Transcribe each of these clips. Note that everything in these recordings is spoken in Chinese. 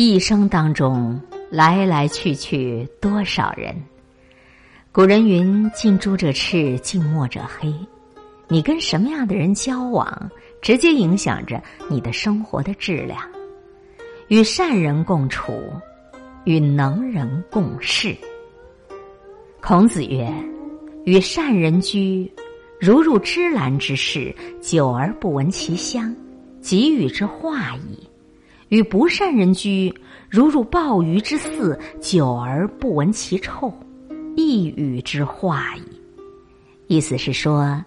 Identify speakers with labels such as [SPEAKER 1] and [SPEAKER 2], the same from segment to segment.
[SPEAKER 1] 一生当中来来去去多少人？古人云：“近朱者赤，近墨者黑。”你跟什么样的人交往，直接影响着你的生活的质量。与善人共处，与能人共事。孔子曰：“与善人居，如入芝兰之室，久而不闻其香，给予之化矣。”与不善人居，如入鲍鱼之肆，久而不闻其臭，亦与之化矣。意思是说，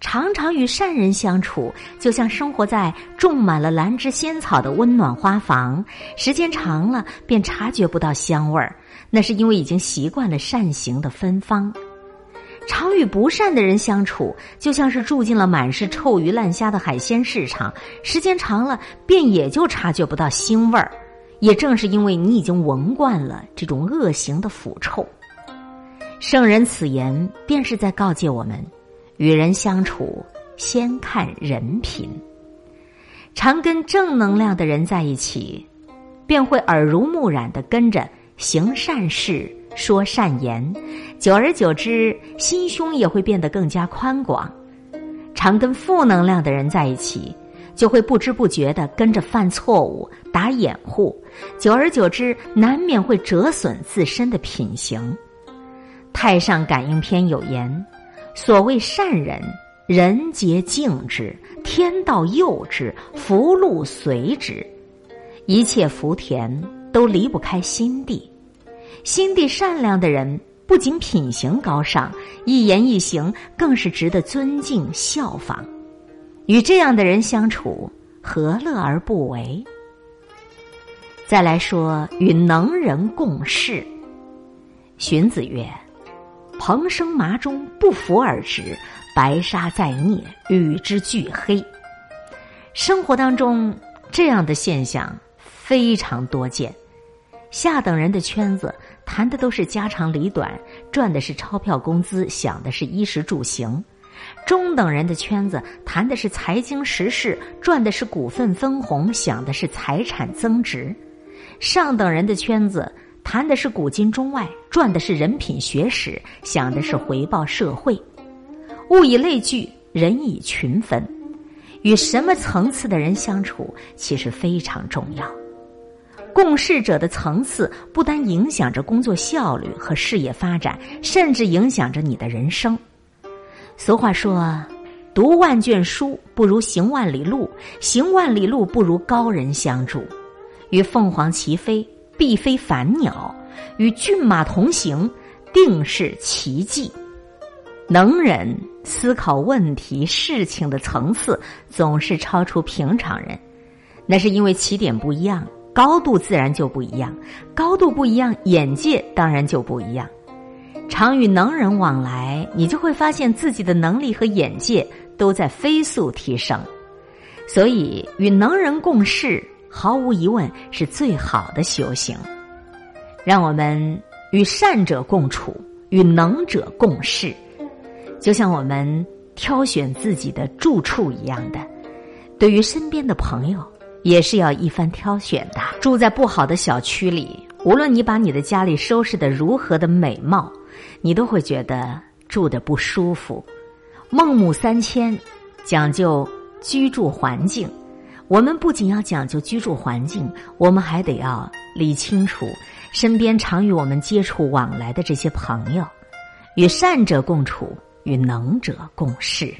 [SPEAKER 1] 常常与善人相处，就像生活在种满了兰芝仙草的温暖花房，时间长了便察觉不到香味儿，那是因为已经习惯了善行的芬芳。常与不善的人相处，就像是住进了满是臭鱼烂虾的海鲜市场，时间长了，便也就察觉不到腥味儿。也正是因为你已经闻惯了这种恶行的腐臭，圣人此言便是在告诫我们：与人相处，先看人品。常跟正能量的人在一起，便会耳濡目染的跟着行善事。说善言，久而久之，心胸也会变得更加宽广。常跟负能量的人在一起，就会不知不觉的跟着犯错误、打掩护，久而久之，难免会折损自身的品行。太上感应篇有言：“所谓善人，人皆敬之，天道佑之，福禄随之，一切福田都离不开心地。”心地善良的人，不仅品行高尚，一言一行更是值得尊敬效仿。与这样的人相处，何乐而不为？再来说与能人共事。荀子曰：“蓬生麻中，不服而直；白沙在涅，与之俱黑。”生活当中这样的现象非常多见。下等人的圈子谈的都是家长里短，赚的是钞票工资，想的是衣食住行；中等人的圈子谈的是财经时事，赚的是股份分红，想的是财产增值；上等人的圈子谈的是古今中外，赚的是人品学识，想的是回报社会。物以类聚，人以群分，与什么层次的人相处，其实非常重要。共事者的层次不单影响着工作效率和事业发展，甚至影响着你的人生。俗话说：“读万卷书不如行万里路，行万里路不如高人相助。”与凤凰齐飞，必非凡鸟；与骏马同行，定是奇迹。能人思考问题、事情的层次总是超出平常人，那是因为起点不一样。高度自然就不一样，高度不一样，眼界当然就不一样。常与能人往来，你就会发现自己的能力和眼界都在飞速提升。所以，与能人共事，毫无疑问是最好的修行。让我们与善者共处，与能者共事，就像我们挑选自己的住处一样的。对于身边的朋友。也是要一番挑选的。住在不好的小区里，无论你把你的家里收拾的如何的美貌，你都会觉得住的不舒服。孟母三迁，讲究居住环境。我们不仅要讲究居住环境，我们还得要理清楚身边常与我们接触往来的这些朋友，与善者共处，与能者共事。